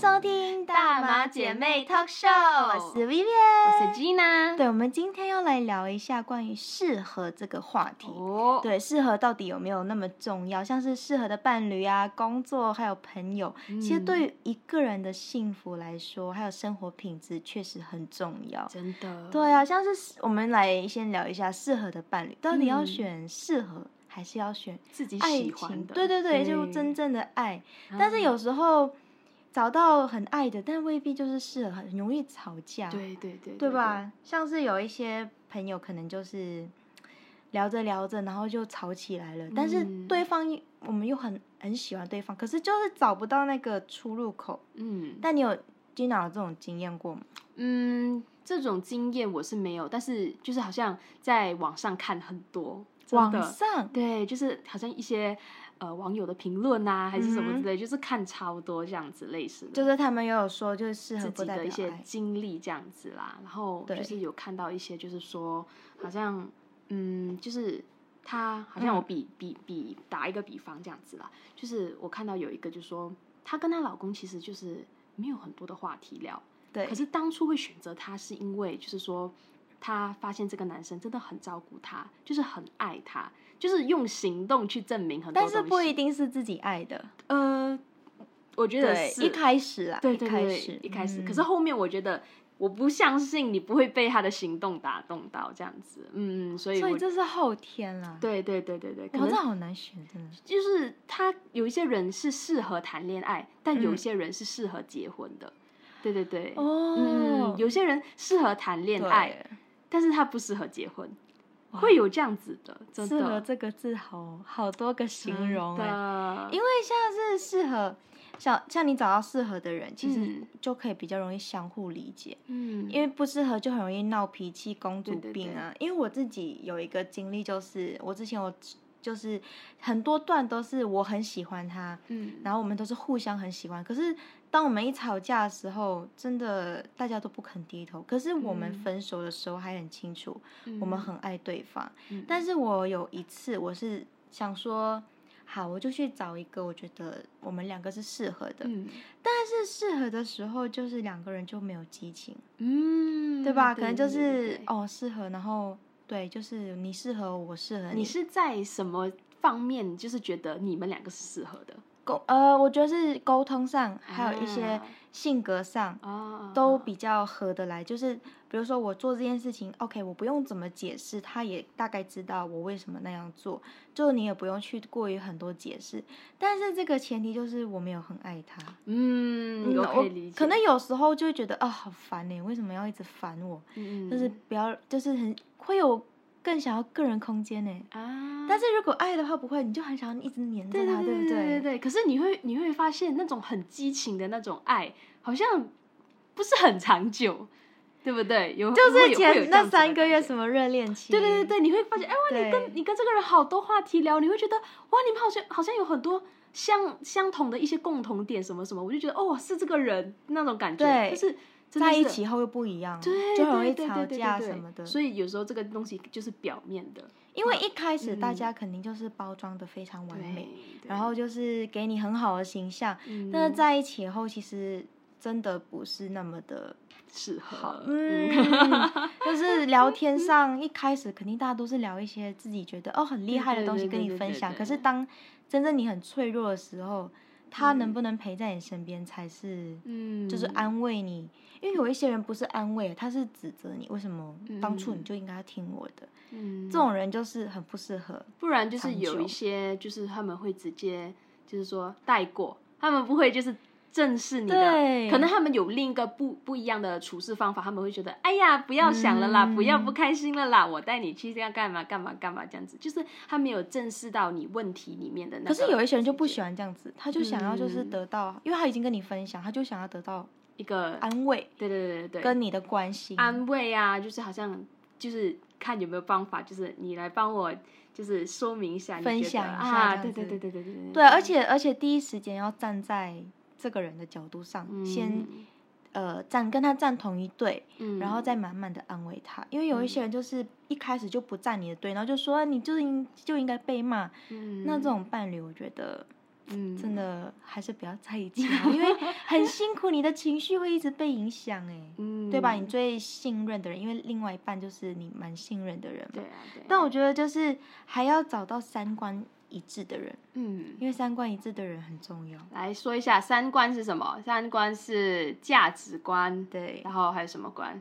收听大马姐妹 Talk Show，我是 Vivian，我是 Gina。对，我们今天要来聊一下关于适合这个话题。哦，对，适合到底有没有那么重要？像是适合的伴侣啊、工作还有朋友，其实对于一个人的幸福来说，还有生活品质，确实很重要。真的。对啊，像是我们来先聊一下适合的伴侣，到底要嗯选适合还是要选自己？喜欢的，对对对，就真正的爱。但是有时候找到很爱的，但未必就是适合，很容易吵架，对对对，对吧？像是有一些朋友可能就是聊着聊着，然后就吵起来了，但是嗯对方我们又很很喜欢对方，可是就是找不到那个出入口。嗯但你有 Gina 有这种经验过吗？嗯，这种经验我是没有，但是就是好像在网上看很多，真网上对，就是好像一些呃网友的评论啊，还是什么之类，就是看超多这样子类似的。就是他们也有说，就是自己的一些爱。经历这样子啦，然后就是有看到一些，就是说好像嗯，就是她好像我嗯比、比比打一个比方这样子啦，就是我看到有一个就说她跟她老公其实就是没有很多的话题聊，对，可是当初会选择他是因为就是说她发现这个男生真的很照顾她，就是很爱她，就是用行动去证明很多但是不一定是自己爱的。呃，我觉得，是一开始啊，对对对一开始，可是后面我觉得我不相信你不会被他的行动打动到这样子，嗯，所以所以这是后天啦。，对对对对对，可哇，这能好难选，真的。就是他有一些人是适合谈恋爱，但有些人是适合结婚的，对对对，哦。嗯，有些人适合谈恋爱，但是他不适合结婚，哇会有这样子的，真适合的，这个字好好多个形容真哎，的，因为像是适合，像像你找到适合的人，其实嗯就可以比较容易相互理解。嗯，因为不适合就很容易闹脾气、公主对对病啊。因为我自己有一个经历，就是我之前我就是很多段都是我很喜欢他，嗯，然后我们都是互相很喜欢。可是当我们一吵架的时候，真的大家都不肯低头。可是我们嗯分手的时候还很清楚，嗯我们很爱对方。嗯但是我有一次，我是想说，好，我就去找一个我觉得我们两个是适合的。嗯但是适合的时候，就是两个人就没有激情，嗯，对吧？可能就是对哦适合，然后对，就是你适合我，我适合你是在什么方面，就是觉得你们两个是适合的？沟呃，我觉得是沟通上，还有一些啊性格上。啊，都比较合得来，就是比如说我做这件事情，OK，我不用怎么解释，他也大概知道我为什么那样做，就你也不用去过于很多解释，但是这个前提就是我没有很爱他，嗯，我可以理解，可能有时候就会觉得啊、好烦呢，为什么要一直烦我？嗯就是不要，就是很会有更想要个人空间呢。啊，但是如果爱的话，不会，你就很想要一直黏着他，对对不对？对对对，可是你会你会发现那种很激情的那种爱，好像不是很长久，对不对？有就是前那三个月什么热恋期，对对对对，你会发现，哎哇，你跟你跟这个人好多话题聊，你会觉得哇，你们好像好像有很多相相同的一些共同点，什么什么，我就觉得哦，是这个人那种感觉，对。就是在一起后又不一样，对，就很容易吵架什么的。所以有时候这个东西就是表面的，因为一开始大嗯家肯定就是包装的非常完美，，对然后就是给你很好的形象，嗯。但是在一起后其实真的不是那么的适合，，嗯，就是聊天上一开始肯定大家都是聊一些自己觉得哦很厉害的东西跟你分享，可是当真正你很脆弱的时候，他能不能陪在你身边才是，嗯，就是安慰你。因为有一些人不是安慰，他是指责你，为什么当初你嗯就应该听我的？嗯这种人就是很不适合。不然就是有一些，就是他们会直接就是说带过，他们不会就是正视你的，对。可能他们有另一个不不一样的处事方法，他们会觉得，哎呀，不要想了啦，嗯。不要不开心了啦，我带你去这样干嘛干嘛干嘛这样子，就是他没有正视到你问题里面的那。可是有一些人就不喜欢这样子，他就想要就是嗯得到，因为他已经跟你分享，他就想要得到一个，安慰对对对对。对，跟你的关心。安慰啊，就是好像就是看有没有方法，就是你来帮我，就是说明一下，分享一下啊，对对对对对对对。对，而且而且第一时间要站在这个人的角度上，嗯先呃站跟他站同一队，嗯然后再慢慢的安慰他。因为有一些人就是一开始就不站你的队，然后就说你就是应就应该被骂，嗯那这种伴侣我觉得嗯，真的还是不要在一起啊，因为很辛苦，你的情绪会一直被影响，哎，嗯，对吧？你最信任的人，因为另外一半就是你蛮信任的人嘛。对啊，对啊，但我觉得就是还要找到三观一致的人，嗯，因为三观一致的人很重要。来说一下三观是什么？三观是价值观，对，然后还有什么观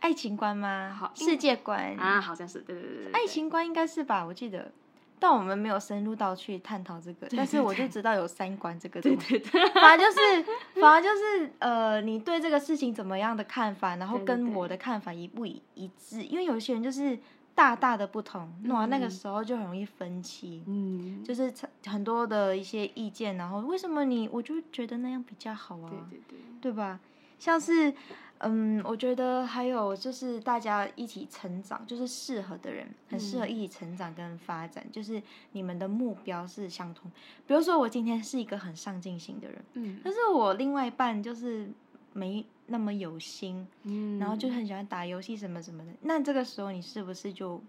爱情观吗？好世界观啊？好像是，对对对对，对爱情观应该是吧？我记得，但我们没有深入到去探讨这个，但是我就知道有三观这个东西。对对对，反而就是，反而就是，呃，你对这个事情怎么样的看法，然后跟我的看法一不一一致？因为有些人就是大大的不同，哇，那个嗯时候就很容易分歧，嗯，就是很多的一些意见，然后为什么你，我就觉得那样比较好啊，对对对，对吧？像是，嗯，我觉得还有就是大家一起成长，就是适合的人，很适合嗯一起成长跟发展，就是你们的目标是相同。比如说我今天是一个很上进心的人，嗯但是我另外一半就是没那么有心，嗯，然后就很喜欢打游戏什么什么的。那这个时候你是不是就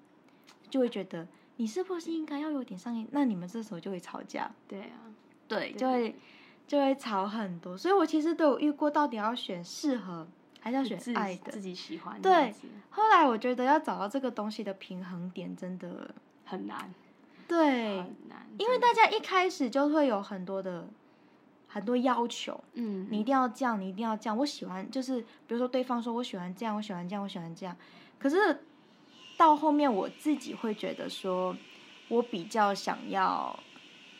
就会觉得你是不是应该要有点上进？那你们这时候就会吵架，对啊，对，对就会就会吵很多。所以我其实都有遇过，到底要选适合还是要选自爱的自。己喜欢，对后来我觉得要找到这个东西的平衡点，真的很难，对，很难，因为大家一开始就会有很多的很多要求，嗯，你一定要这样，你一定要这样。我喜欢就是，比如说对方说我喜欢这样，我喜欢这样，我喜欢这样。可是到后面我自己会觉得说，我比较想要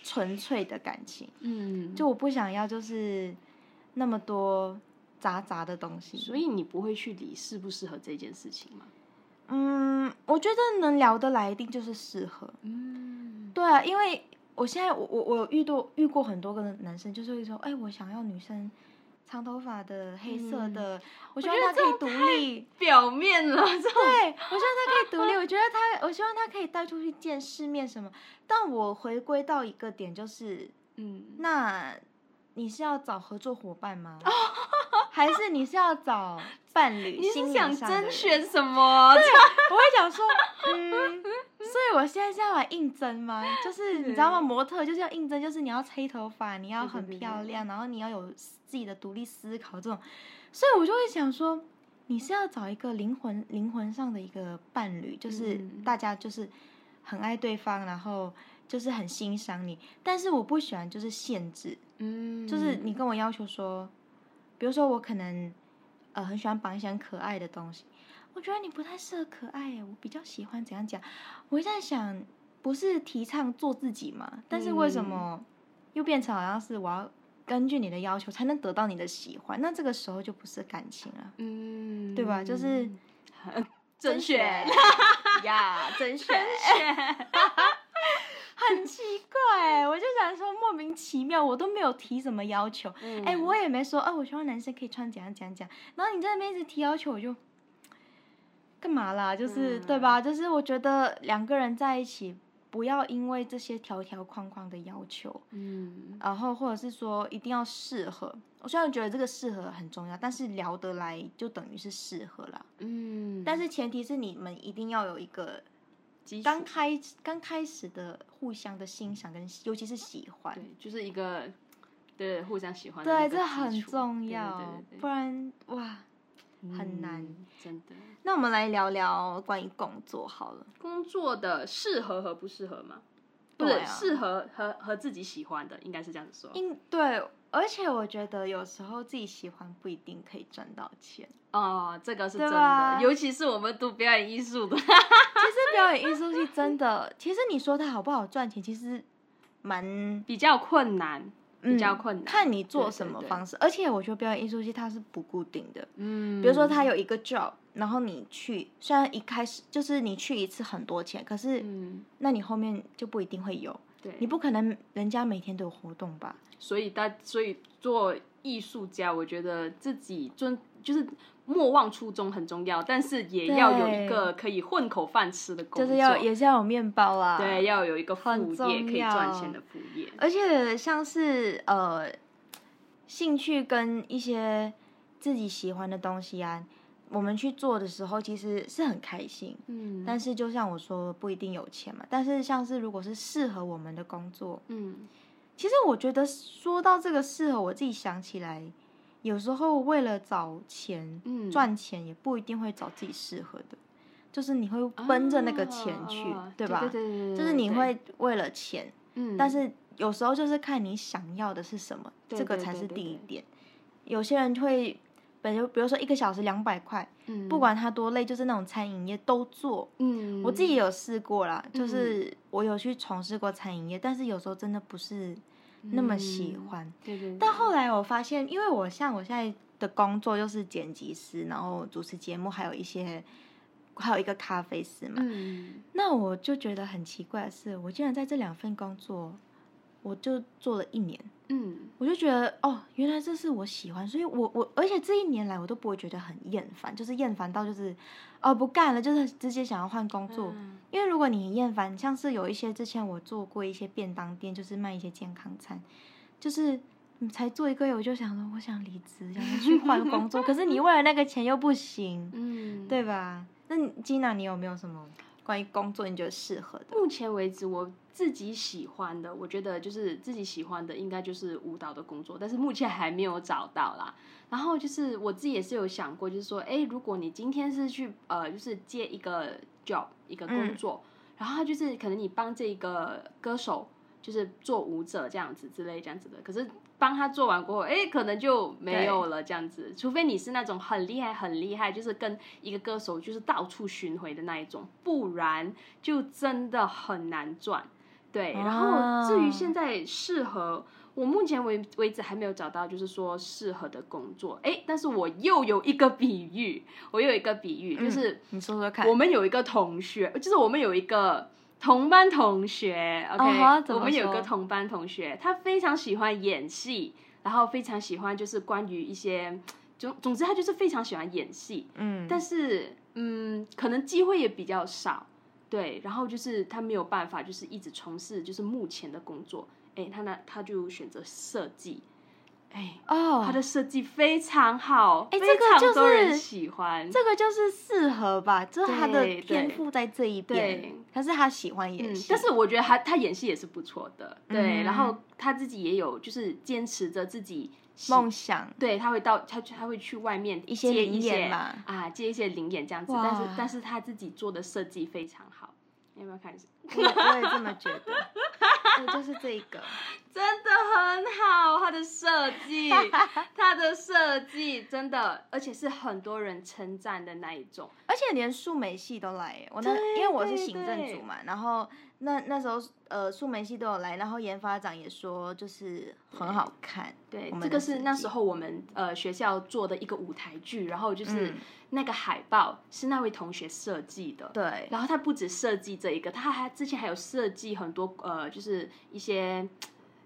纯粹的感情，嗯，就我不想要就是那么多杂杂的东西。所以你不会去理适不适合这件事情吗？嗯，我觉得能聊得来一定就是适合。嗯，对啊，因为我现在我我我遇到遇过很多个男生，就是会说，哎，我想要女生长头发的、黑色嗯的，我希望觉得她可以独立。表面了，对，我希望她可以独立。我觉得她，我希望她可以带出去见世面什么。但我回归到一个点，就是嗯，那你是要找合作伙伴吗？还是你是要找伴侣？你是想甄选什么？我会想说，嗯，所以我现在是要来应征吗？就是你知道吗？模特就是要应征，就是你要黑头发，你要很对对对对漂亮，然后你要有自己的独立思考这种，所以我就会想说，你是要找一个灵魂灵魂上的一个伴侣，就是嗯大家就是很爱对方，然后就是很欣赏你，但是我不喜欢就是限制，嗯，就是你跟我要求说，比如说我可能呃很喜欢绑一些很可爱的东西，我觉得你不太适合可爱，我比较喜欢怎样讲。我会在想，不是提倡做自己嘛？但是为什么又变成好像是我要根据你的要求才能得到你的喜欢？那这个时候就不是感情了，嗯，对吧？就是甄选 呀，甄选。选，很奇怪，我就想说莫名其妙，我都没有提什么要求，嗯哎、我也没说，哦，我希望男生可以穿怎样怎样怎样，然后你在那边一直提要求，我就干嘛啦？就是、嗯对吧？就是我觉得两个人在一起，不要因为这些条条框框的要求，嗯然后或者是说一定要适合。我虽然觉得这个适合很重要，但是聊得来就等于是适合啦。嗯，但是前提是你们一定要有一个刚开刚开始的互相的欣赏跟尤其是喜欢。对，就是一个对互相喜欢的对，这很础重对要，对对不然哇。很难嗯真的。那我们来聊聊关于工作好了。工作的适合和不适合吗？不是对啊适合和和自己喜欢的，应该是这样子说。应对，而且我觉得有时候自己喜欢不一定可以赚到钱。哦，这个是真的，尤其是我们读表演艺术的，其实表演艺术系真的，其实你说它好不好赚钱，其实蛮比较困难，比较嗯困难。看你做什么方式。而且我觉得表演艺术系它是不固定的，嗯，比如说他有一个 job，然后你去，虽然一开始就是你去一次很多钱，可是嗯，那你后面就不一定会有，对，你不可能人家每天都有活动吧？所以大所以做艺术家，我觉得自己尊就是莫忘初衷很重要，但是也要有一个可以混口饭吃的工作，就是要也是要有面包啦。对，要有一个副业可以赚钱的副业。而且像是呃兴趣跟一些自己喜欢的东西啊，我们去做的时候其实是很开心。嗯但是就像我说，不一定有钱嘛。但是像是如果是适合我们的工作，嗯其实我觉得说到这个适合，我自己想起来，有时候为了找钱、嗯赚钱，也不一定会找自己适合的，就是你会奔着那个钱去，啊对吧？对对对对，就是你，会为了钱，嗯，但是有时候就是看你想要的是什么，对这个才是第一点。有些人会，比如比如说一个小时两百块，嗯。不管他多累，就是那种餐饮业都做。嗯，我自己也有试过啦，就是我有去从事过餐饮业，但是有时候真的不是那么喜嗯欢。对对，对。但后来我发现，因为我像我现在的工作就是剪辑师，然后主持节目，还有一些还有一个咖啡师嘛，嗯。那我就觉得很奇怪的是，我竟然在这两份工作，我就做了一年，嗯我就觉得哦，原来这是我喜欢，所以我我而且这一年来我都不会觉得很厌烦，就是厌烦到就是哦不干了，就是直接想要换工作。嗯因为如果你很厌烦，像是有一些之前我做过一些便当店，就是卖一些健康餐，就是你才做一个月，我就想说我想离职，想要去换工作，可是你为了那个钱又不行，嗯，对吧？那你 Gina，你有没有什么关于工作你觉得适合的？目前为止，我自己喜欢的，我觉得就是自己喜欢的，应该就是舞蹈的工作，但是目前还没有找到啦。然后就是我自己也是有想过，就是说，哎，如果你今天是去呃，就是接一个 job 一个工作，然后就是可能你帮这个歌手就是做舞者这样子之类这样子的，可是帮他做完过后，哎，可能就没有了这样子。除非你是那种很厉害很厉害，就是跟一个歌手就是到处巡回的那一种，不然就真的很难赚。对，然后至于现在适合。我目前为为止还没有找到，就是说适合的工作。哎，但是我又有一个比喻，我有一个比喻，就是你说说看。我们有一个同学，就是我们有一个同班同学，OK，、我们有一个同班同学，他非常喜欢演戏，然后非常喜欢就是关于一些，总总之他就是非常喜欢演戏，嗯，但是嗯，可能机会也比较少，对，然后就是他没有办法，就是一直从事就是目前的工作，哎，他那他就选择设计，哎。哦，他的设计非常好，非哎这个常多人就是喜欢。这个就是适合吧，就是他的天赋在这一边对，可是他喜欢演嗯戏，，但是我觉得他他演戏也是不错的，对，嗯。然后他自己也有就是坚持着自己梦想。对，他会到他他会去外面一些接一些嘛。啊，接一些灵演这样子，但是但是他自己做的设计非常好，你有没有看？我我也这么觉得，我就是这一个，真的很好，它的设计，它的设计真的，而且是很多人称赞的那一种。而且连数媒系都来耶，我那因为我是行政组嘛，然后那那时候呃数媒系都有来，然后研发长也说就是很好看，对这个是那时候我们呃学校做的一个舞台剧，然后就是嗯那个海报是那位同学设计的。对，然后他不止设计这一个，他还之前还有设计很多呃，就是一些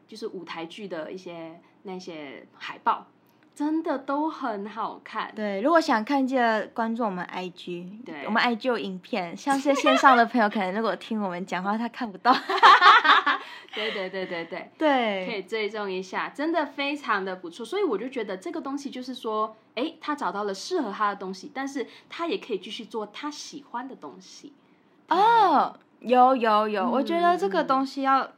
就是舞台剧的一些那些海报，真的都很好看。对，如果想看，记得关注我们 IG，对我们 IG 有影片，像是线上的朋友，可能如果听我们讲话，他看不到，对对对对对。可，以追踪一下，真的非常的不错，所以我就觉得这个东西就是说，哎，他找到了适合他的东西，但是他也可以继续做他喜欢的东西。哦，有有有，我觉得这个嗯东西要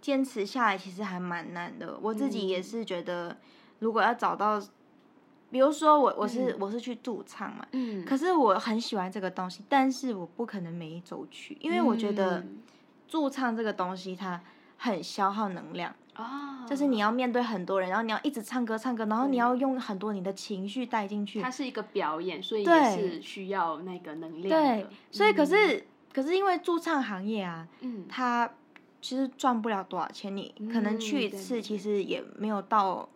坚持下来，其实还蛮难的。我自己也嗯是觉得，如果要找到，比如说我我是、嗯。我是去驻唱嘛，嗯。可是我很喜欢这个东西，但是我不可能每一周去，因为我觉得嗯。驻唱这个东西它很消耗能量。啊，就是你要面对很多人，然后你要一直唱歌唱歌，然后你要用很多你的情绪带进去。它。是一个表演，所以也是需要那个能量对的。，所以可嗯是、可是因为驻唱行业啊，嗯，它其实赚不了多少钱，你可能去一次，其实也没有到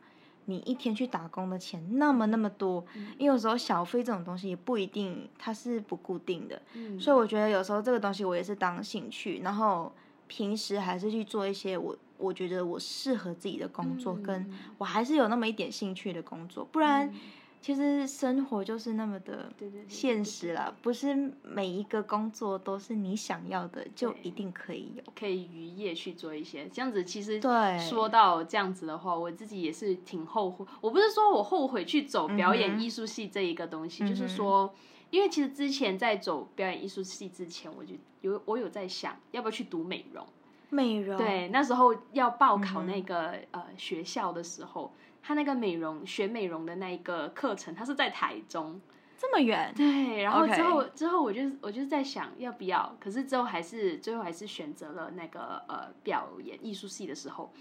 你一天去打工的钱那么那么多。嗯。因为有时候小费这种东西也不一定它是不固定的，嗯。所以我觉得有时候这个东西我也是当兴趣，然后平时还是去做一些我我觉得我适合自己的工作，嗯跟。我还是有那么一点兴趣的工作，不然嗯其实生活就是那么的现实啦，不是每一个工作都是你想要的就一定可以有。可以渔业去做一些这样子。其实对说到这样子的话，我自己也是挺后悔。我不是说我后悔去走表演艺术系这一个东西，就是说，因为其实之前在走表演艺术系之前，我就有我有在想要不要去读美容。美容，对，那时候要报考那个、呃学校的时候，他那个美容学美容的那一个课程，他是在台中。这么远，对，然后之后之后我就我就是在想要不要，可是之后还是最后还是选择了那个呃表演艺术系的时候，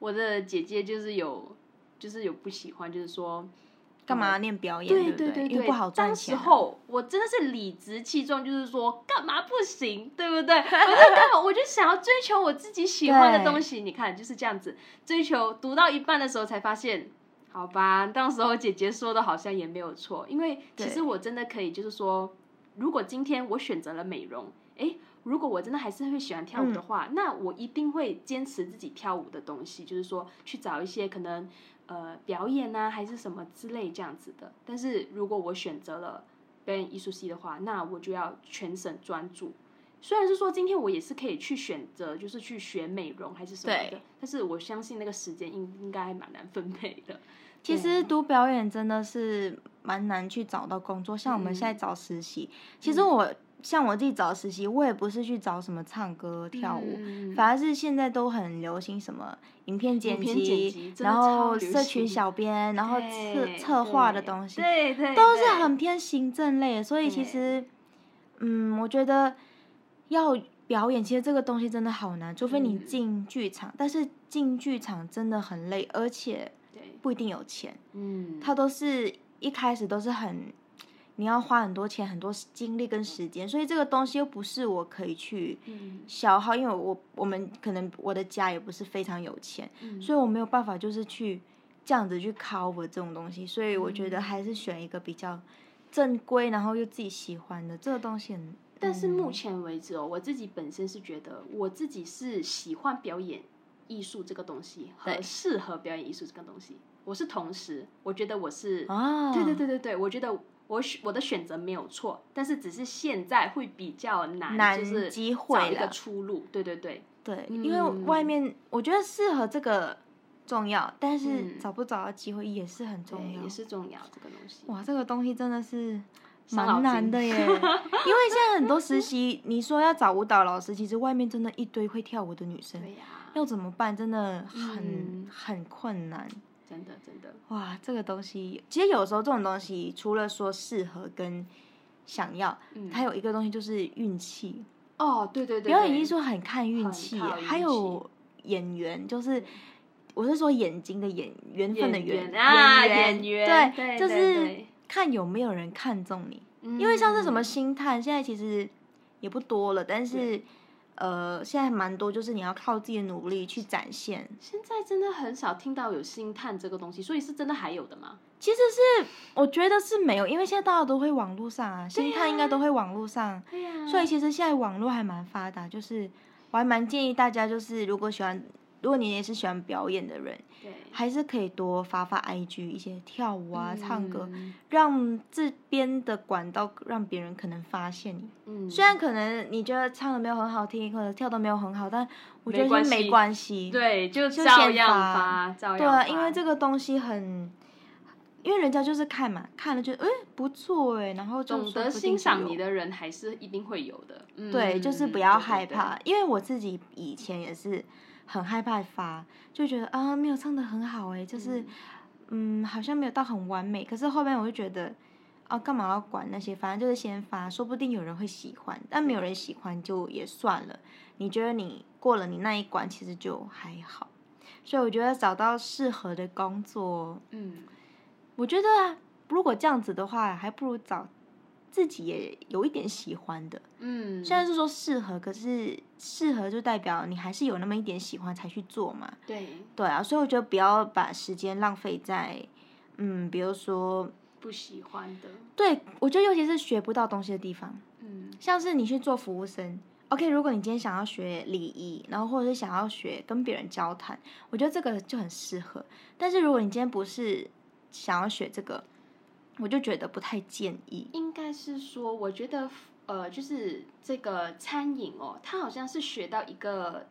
我的姐姐就是有就是有不喜欢，就是说干嘛念表演？对不对对对，因为不好赚当钱啊。时候我真的是理直气壮，就是说干嘛不行，对不对？我就干嘛我就想要追求我自己喜欢的东西。你看就是这样子，追求读到一半的时候才发现，好吧，当时候姐姐说的好像也没有错，因为其实我真的可以，就是说，如果今天我选择了美容，诶，如果我真的还是会喜欢跳舞的话，那我一定会坚持自己跳舞的东西，就是说去找一些可能呃表演啊，还是什么之类这样子的。但是如果我选择了表演艺术系的话，那我就要全神专注。虽然是说今天我也是可以去选择，就是去学美容还是什么的，但是我相信那个时间应应该还蛮难分配的。其实读表演真的是蛮难去找到工作，像我们嗯现在找实习，其实我像我自己找实习，我也不是去找什么唱歌跳舞，嗯反而是现在都很流行什么影片剪辑然后社群小编，然后策策划的东西，对对，都是很偏行政类的，所以其实，嗯，我觉得要表演，其实这个东西真的好难，除非你嗯。进剧场，但是进剧场真的很累，而且，不一定有钱。嗯，它都是一开始都是很，你要花很多钱、很多精力跟时间，所以这个东西又不是我可以去嗯。消耗，因为我我们可能我的家也不是非常有钱，嗯。所以我没有办法就是去这样子去 cover 这种东西，所以我觉得嗯。还是选一个比较正规，然后又自己喜欢的这个东西很。但是目嗯。前为止哦，我自己本身是觉得我自己是喜欢表演艺术这个东西和适合表演艺术这个东西，我是同时，我觉得我是，啊，对对对对对，我觉得我选我的选择没有错，但是只是现在会比较难，难就是机找一个出路，对对对，对，因为嗯外面我觉得适合这个重要，但是嗯找不找到机会也是很重，要也。是重要这个东西。哇，这个东西真的是蛮难的耶，因为现在很多实习，你说要找舞蹈老师，其实外面真的一堆会跳舞的女生，对呀、要怎么办？真的很、嗯很困难。真的真的，哇，这个东西其实有时候这种东西，除了说适合跟想要，嗯，还有一个东西就是运气。哦，对对对，表演艺对术很看运很气，还有演员，就是我是说眼睛的眼缘分的演缘员啊演演员对对，就是看有没有人看中你。嗯因为像是什么星探，现在其实也不多了，但是对呃，现在蛮多，就是你要靠自己的努力去展现。现在真的很少听到有星探这个东西，所以是真的还有的吗？其实是我觉得是没有，因为现在大家都会网络上啊，星探应该都会网络上，对呀所以其实现在网络还蛮发达，就是我还蛮建议大家，就是如果喜欢，如果你也是喜欢表演的人，对。还是可以多发发 IG 一些跳舞啊、唱歌，嗯让这边的管道让别人可能发现你。嗯，虽然可能你觉得唱的没有很好听，或者跳的没有很好，但我觉得是没没关系。对，就就照样先发。发，照样对啊，因为这个东西很，因为人家就是看嘛，看了就哎不错哎，然后就懂得欣赏你的人还是一定会有的。嗯对，就是不要对对对。害怕，因为我自己以前也是很害怕发，就觉得啊没有唱的很好哎，就是嗯好像没有到很完美，可是后面我就觉得啊干嘛要管那些，反正就是先发，说不定有人会喜欢，但没有人喜欢就也算了。你觉得你过了你那一关，其实就还好。所以我觉得找到适合的工作，嗯，我觉得如果这样子的话，还不如找自己也有一点喜欢的。嗯，虽然是说适合，可是适合就代表你还是有那么一点喜欢才去做嘛。对对啊，所以我觉得不要把时间浪费在，嗯，比如说，不喜欢的，对我觉得尤其是学不到东西的地方，嗯像是你去做服务生，OK，如果你今天想要学礼仪，然后或者是想要学跟别人交谈，我觉得这个就很适合。但是如果你今天不是想要学这个，我就觉得不太建议。应该是说，我觉得呃，就是这个餐饮哦，它好像是学到一个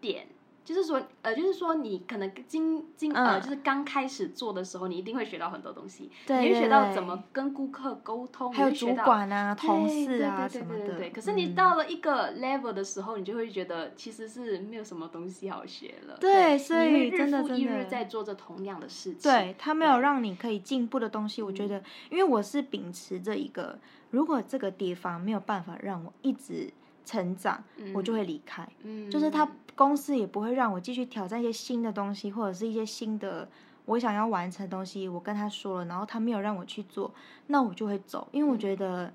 点，就是说，呃，就是说，你可能今今呃，嗯就是刚开始做的时候，你一定会学到很多东西，对你会学到怎么跟顾客沟通，还有主管啊、同事啊什么的。对。可是你嗯到了一个 level 的时候，你就会觉得其实是没有什么东西好学了。对所以真的日复一真的日在做着同样的事情。对他没有让你可以进步的东西，我觉得，因为我是秉持着一个，如果这个地方没有办法让我一直成长，我就会离开。嗯，就是他公司也不会让我继续挑战一些新的东西，或者是一些新的我想要完成的东西。我跟他说了，然后他没有让我去做，那我就会走，因为我觉得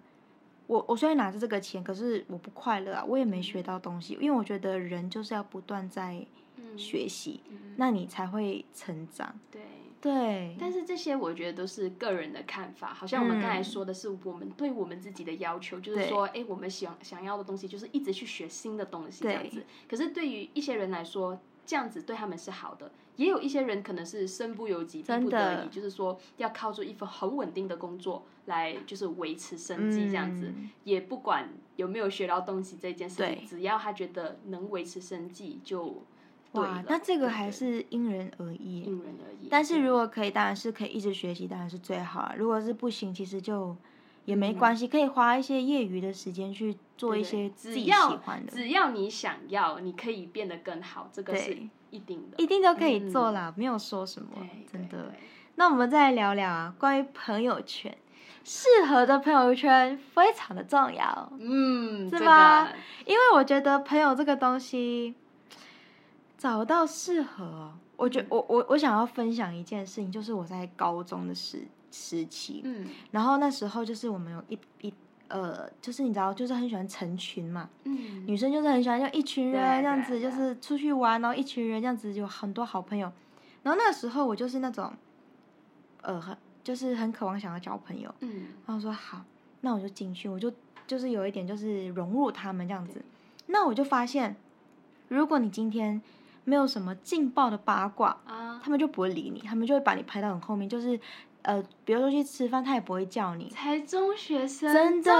我我虽然拿着这个钱，可是我不快乐啊，我也没学到东西。因为我觉得人就是要不断在嗯学习，嗯那你才会成长。对。对，但是这些我觉得都是个人的看法，好像我们刚才嗯。说的是我们对我们自己的要求，就是说，哎，我们想想要的东西就是一直去学新的东西这样子。可是对于一些人来说，这样子对他们是好的，也有一些人可能是身不由己、逼不得已，就是说要靠住一份很稳定的工作来就是维持生计这样子，嗯。也不管有没有学到东西这件事情，只要他觉得能维持生计就哇那这个还是因人而异。因人而异。但是如果可以，当然是可以一直学习，当然是最好啊。如果是不行，其实就也没嗯关系，可以花一些业余的时间去做一些自己喜欢的，只要你想要，你可以变得更好，这个是一定的。一定都可以嗯做啦，没有说什么，，真的。那我们再来聊聊啊，关于朋友圈，适合的朋友圈非常的重要，嗯，是吧个因为我觉得朋友这个东西，找到适合哦，我觉嗯。我我我想要分享一件事情，就是我在高中的时时期，嗯。然后那时候就是我们有一一呃，就是你知道，就是很喜欢成群嘛，嗯。女生就是很喜欢就一群人这样子，就是出去玩，然后一群人这样子有很多好朋友。然后那个时候我就是那种，呃，很就是很渴望想要交朋友，嗯。然后说好，那我就进去，我就就是有一点就是融入他们这样子。那我就发现，如果你今天没有什么劲爆的八卦，啊，他们就不会理你，他们就会把你排到很后面，就是呃，比如说去吃饭，他也不会叫你。才中学生，真的。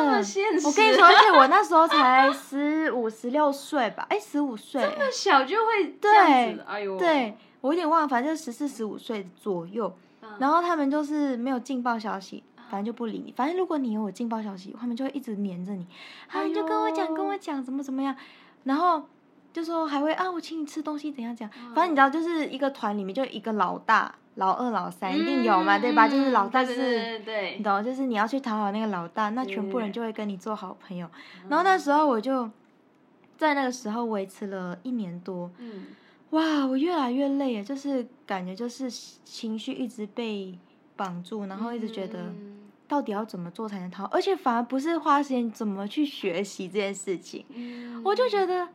我跟你说，而且我那时候才十五、十六岁吧，哎，十五岁，这么小就会这样对子，哎呦，对我有点忘了，反正就是十四、十五岁左右。嗯，然后他们就是没有劲爆消息，反正就不理你。反正如果你有劲爆消息，他们就会一直黏着你，啊，哎你就跟我讲，呦跟我讲怎么怎么样，然后就说还会啊，我请你吃东西，怎样怎样。嗯反正你知道，就是一个团里面就一个老大、老二、老三一定有嘛，对吧？就是老大是。嗯对你懂，就是你要去讨好那个老大，那全部人就会跟你做好朋友。嗯然后那时候我就在那个时候维持了一年多，嗯哇，我越来越累啊，就是感觉就是情绪一直被绑住，然后一直觉得嗯到底要怎么做才能逃，而且反而不是花时间怎么去学习这件事情，嗯我就觉得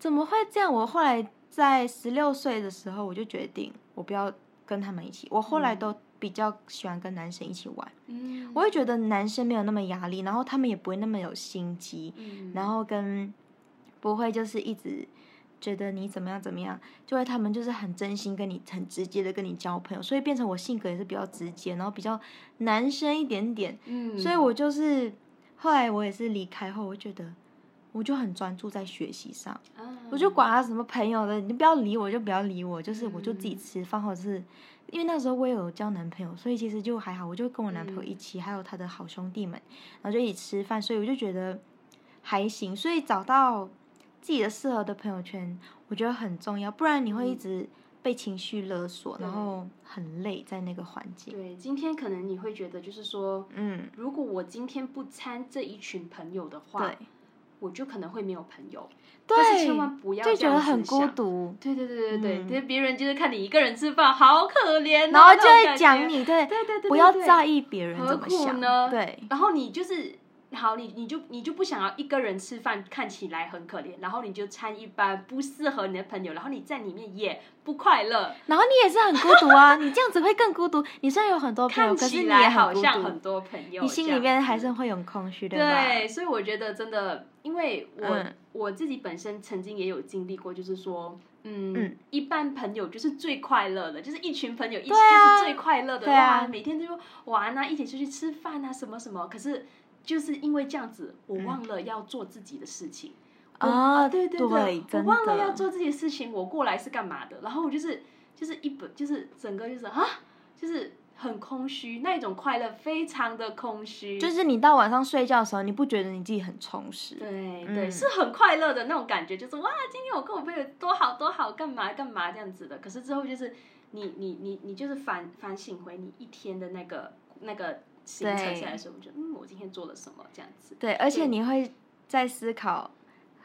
怎么会这样？我后来在十六岁的时候，我就决定我不要跟他们一起，我后来嗯。都比较喜欢跟男生一起玩，嗯。我会觉得男生没有那么压力，然后他们也不会那么有心机，嗯。然后跟不会就是一直觉得你怎么样怎么样，就会他们就是很真心跟你很直接的跟你交朋友，所以变成我性格也是比较直接，然后比较男生一点点，嗯，所以我就是后来我也是离开后，我觉得我就很专注在学习上，啊我就管他什么朋友的，你不要理我就不要理我，就是我就自己嗯。吃饭，或者是因为那时候我也有交男朋友，所以其实就还好，我就跟我男朋友嗯。一起，还有他的好兄弟们，然后就一起吃饭，所以我就觉得还行，所以找到自己的适合的朋友圈，我觉得很重要，不然你会一嗯。直被情绪勒索，然对。后很累在那个环境。对，今天可能你会觉得就是说，嗯，如果我今天不参这一群朋友的话，对，我就可能会没有朋友。但是对，千万不要就这样觉得很孤。独，对对对对对，别人就是看你一个人吃饭，好可怜哦，然后就会讲你，对，对对对，不要在意别人怎么想，苦呢对，然后你就是好，你你就你就不想要一个人吃饭，看起来很可怜，然后你就参一般不适合你的朋友，然后你在里面也不快乐，然后你也是很孤独啊，你这样子会更孤独。你虽然有很多朋友，看可是你也起来好像很多朋友，你心里面还是会有空虚，对吧？对，所以我觉得真的，因为我、嗯我自己本身曾经也有经历过，就是说。嗯，嗯一般朋友就是最快乐的，就是一群朋友一起啊就是最快乐的，对啊哇，每天就玩啊，一起出去吃饭啊，什么什么。可是就是因为这样子，我嗯忘了要做自己的事情，啊，对对对，我忘了要做自己的事情，我过来是干嘛的？然后我就是就是一本就是整个就是啊，就是很空虚，那一种快乐非常的空虚，就是你到晚上睡觉的时候，你不觉得你自己很充实？对对，嗯是很快乐的那种感觉，就是哇，今天我跟我朋友多好多好，干嘛干嘛这样子的。可是之后就是你你你你就是反反省回你一天的那个那个行程对下来的时候，我觉得嗯，我今天做了什么这样子。对，而且你会在思考，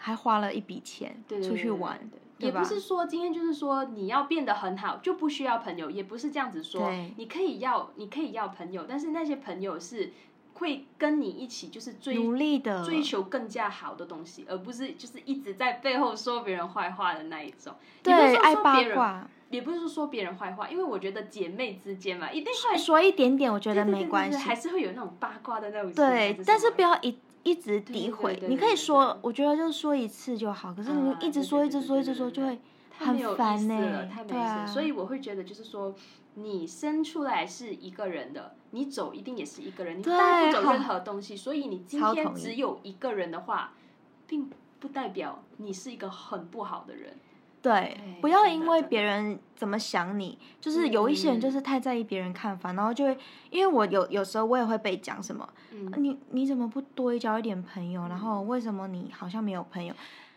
还花了一笔钱对出去玩，对对吧也不是说今天就是说你要变得很好就不需要朋友，也不是这样子说。你可以要，你可以要朋友，但是那些朋友是会跟你一起，就是追努力的追求更加好的东西，而不是就是一直在背后说别人坏话的那一种。对，爱八说别人，卦，也不是说说别人坏话，因为我觉得姐妹之间嘛，一定会说一点点，我觉觉得没关系。还是会有那种八卦的那种对，但是不要要一一直诋毁。对你可以说我觉得就说一次就好。可是你啊一直说，一直说，一直说，就会太没有很烦呢了，太没对啊。所以我会觉得，就是说，你生出来是一个人的，你走一定也是一个人，你带不走任何东西。所以你今天只有一个人的话，并不代表你是一个很不好的人。对对，不要因为别人怎么想你，就是有一些人就嗯是太在意别人看法，然后就会，因为我有有时候我也会被讲什么，嗯，你你怎么不多交一点朋友？然后为什么你好像没有朋友？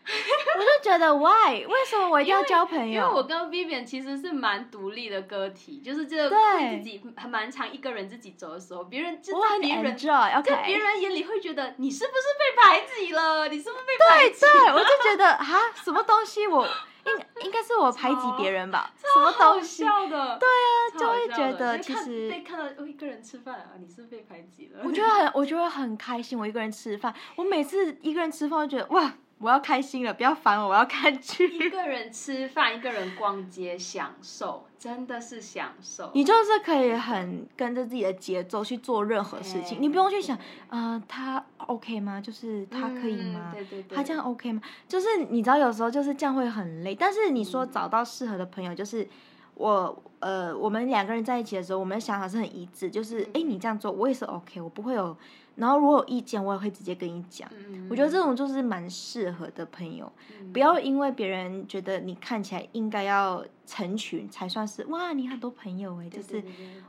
我就觉得 why？为什么我一定要交朋友因为我？跟 Vivian 其实是蛮独立的个体，就是这个对会自己还蛮常一个人自己走的时候，别人就在别人 enjoy，OK，、在别人眼里会觉得你是不是被排挤了？你是不是被排对挤？对对，我就觉得 啊，什么东西我应应该是我排挤别人吧？什么好东西？笑的，对啊，就会觉得其实被看到哦一个人吃饭啊，你是被排挤了？我觉得很，我觉得很开心。我一个人吃饭，我每次一个人吃饭，我就觉得哇，我要开心了，不要烦我，我要看剧一剧。个人吃饭，一个人逛街，享受，真的是享受。你就是可以很跟着自己的节奏去做任何事情，你不用去想啊，呃，他 OK 吗？就是他可以吗？嗯对对对，他这样 OK 吗？就是你知道，有时候就是这样会很累。但是你说嗯找到适合的朋友，就是我呃，我们两个人在一起的时候，我们的想法是很一致，就是哎、诶你这样做，我也是 OK，我不会有。然后如果有意见，我也会直接跟你讲。嗯，我觉得这种就是蛮适合的朋友，嗯不要因为别人觉得你看起来应该要成群才算是哇，你很多朋友哎，就是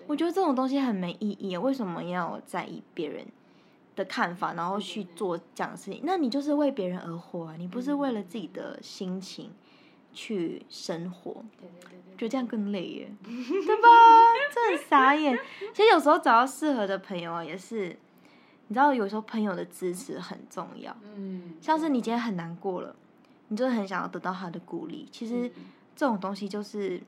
我觉得这种东西很没意义，为什么要在意别人的看法，然后去做这样的事情？那你就是为别人而活啊，你不是嗯为了自己的心情去生活，对对对对觉得这样更累耶，对吧？这很傻眼。其实有时候找到适合的朋友啊，也是，你知道，有时候朋友的支持很重要。嗯，像是你今天很难过了，你就是很想要得到他的鼓励。其实嗯这种东西就是，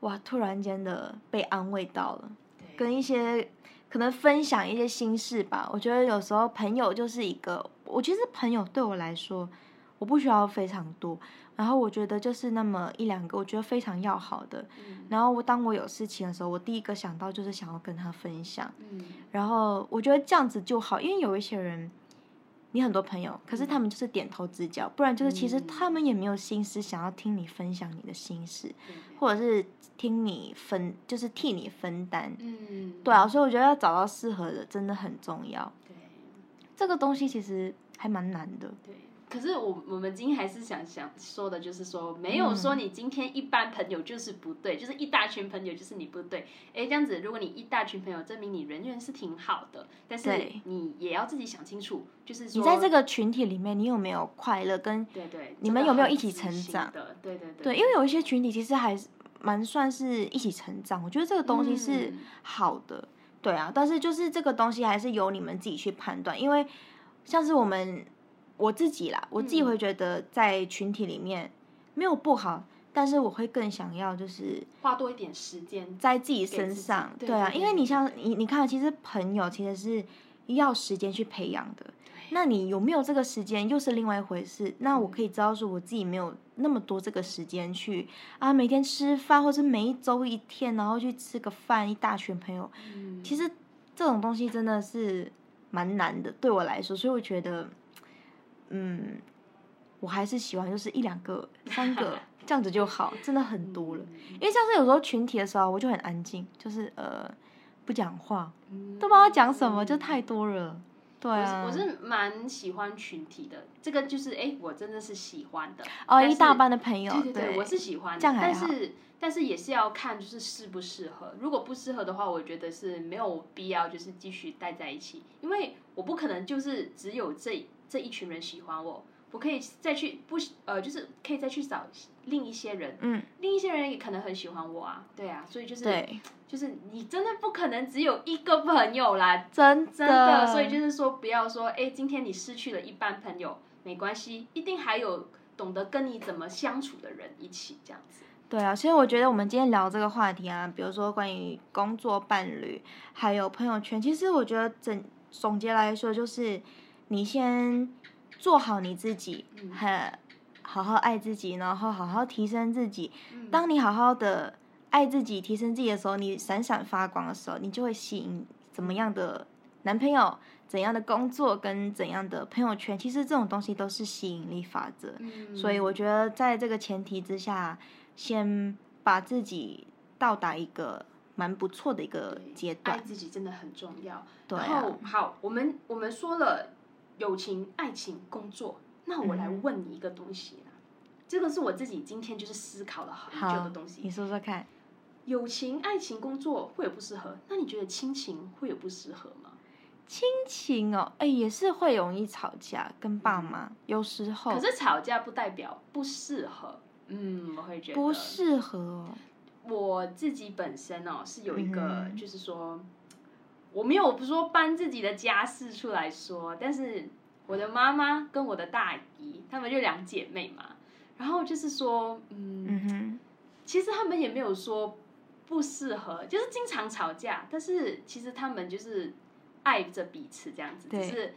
哇，突然间的被安慰到了，跟一些可能分享一些心事吧。我觉得有时候朋友就是一个，我其实朋友对我来说，我不需要非常多，然后我觉得就是那么一两个，我觉得非常要好的。嗯然后我当我有事情的时候，我第一个想到就是想要跟他分享。嗯然后我觉得这样子就好，因为有一些人，你很多朋友，可是他们就是点头之交，不然就是其实嗯他们也没有心思想要听你分享你的心事，或者是听你分，就是替你分担。嗯对啊，所以我觉得要找到适合的真的很重要。对这个东西其实还蛮难的。对。可是我我们今天还是想想说的，就是说没有说你今天一般朋友就是不对，就是一大群朋友就是你不对。哎，这样子，如果你一大群朋友，证明你人缘是挺好的，但是你也要自己想清楚，就是说你在这个群体里面，你有没有快乐跟对对，你们有没有一起成长？对对对对，因为有一些群体其实还是蛮算是一起成长，我觉得这个东西是好的，对啊。但是就是这个东西还是由你们自己去判断，因为像是我们我自己啦，我自己嗯会觉得在群体里面没有不好，但是我会更想要就是花多一点时间。在自己身上，对对啊，因为你像你你看，其实朋友其实是要时间去培养的。那你有没有这个时间，又是另外一回事。那我可以知道说，我自己没有那么多这个时间去啊，每天吃饭，或是每一周一天，然后去吃个饭，一大群朋友。嗯，其实这种东西真的是蛮难的，对我来说，所以我觉得，嗯，我还是喜欢就是一两个、三个这样子就好，真的很多了。因为像是有时候群体的时候，我就很安静，就是呃不讲话，嗯都不知道讲什么，就太多了。对啊，我是蛮喜欢群体的，这个就是哎，我真的是喜欢的。哦，一大班的朋友，对对对，我是喜欢的，这样但是但是也是要看就是适不适合。如果不适合的话，我觉得是没有必要就是继续待在一起，因为我不可能就是只有这这一群人喜欢我，我可以再去不呃，就是可以再去找另一些人，嗯，另一些人也可能很喜欢我啊，对啊，所以就是对，就是你真的不可能只有一个朋友啦，真真的，所以就是说，不要说，哎，今天你失去了一半朋友，没关系，一定还有懂得跟你怎么相处的人一起这样子。对啊，所以我觉得我们今天聊这个话题啊，比如说关于工作伴侣，还有朋友圈，其实我觉得整总结来说，就是你先做好你自己，嗯很好好爱自己，然后好好提升自己。嗯当你好好的爱自己、提升自己的时候，你闪闪发光的时候，你就会吸引怎么样的男朋友、怎样的工作跟怎样的朋友圈。其实这种东西都是吸引力法则。嗯所以我觉得在这个前提之下，先把自己到达一个蛮不错的一个对阶爱段。自己真的很重要。对然啊后，好，我们我们说了友情、爱情、工作，那我来嗯问你一个东西啦，这个是我自己今天就是思考了很久的东西你。说说看。友情、爱情、工作会有不适合，那你觉得亲情会有不适合吗？亲情哦，哎，也是会容易吵架，跟爸妈有时候可是吵架不代表不适合，嗯，我会觉得不适合哦。我自己本身哦是有一个，嗯就是说我没有不说搬自己的家事出来说，但是我的妈妈跟我的大姨，她们就两姐妹嘛，然后就是说，嗯，其实她们也没有说不适合，就是经常吵架，但是其实她们就是爱着彼此这样子，只是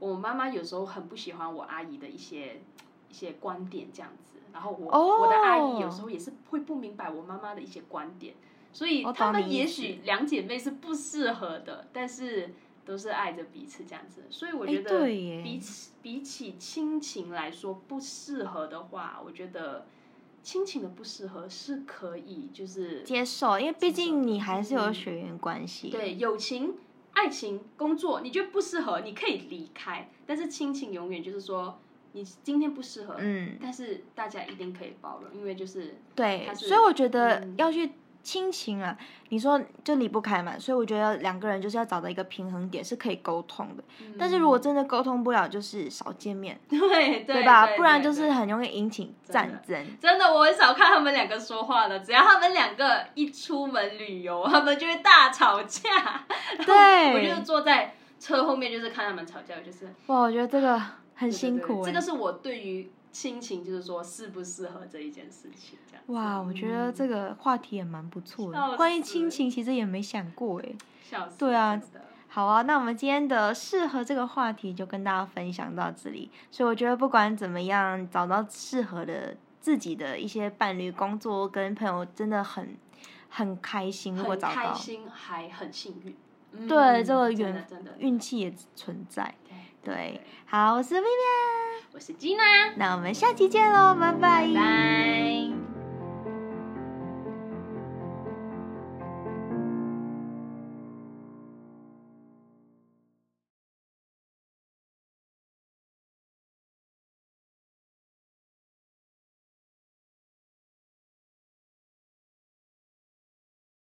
我妈妈有时候很不喜欢我阿姨的一些一些观点这样子，然后我、哦我的阿姨有时候也是会不明白我妈妈的一些观点，所以我她们也许两姐妹是不适合的，但是都是爱着彼此这样子，所以我觉哎得对比起比起亲情来说不适合的话，我觉得。亲情的不适合是可以，就是接受，因为毕竟你还是有嗯血缘关系。对，友情、爱情、工作，你觉得不适合，你可以离开。但是亲情永远就是说，你今天不适合，嗯，但是大家一定可以包容，因为就是对，所以我觉得嗯要去亲情啊，你说就离不开嘛，所以我觉得两个人就是要找到一个平衡点，是可以沟通的。但是如果真的沟通不了，就是少见面，对对对吧？不然就是很容易引起战争。真的，我很少看他们两个说话的。只要他们两个一出门旅游，他们就会大吵架。对我就是坐在车后面，就是看他们吵架，就是哇，我觉得这个很辛苦这个是我对于亲情，就是说适不适合这一件事情，这样。哇，我觉得这个话题也蛮不错笑的。关于亲情，其实也没想过哎。笑死。对啊好啊，那我们今天的适合这个话题就跟大家分享到这里。所以我觉得不管怎么样，找到适合的自己的一些伴侣、工作跟朋友，真的很很开心。如果很找到，开心，还很幸运。嗯对这个真的缘真的运气也存在。对对，好，我是 Vivian，我是缇娜那我们下期见喽拜。拜拜。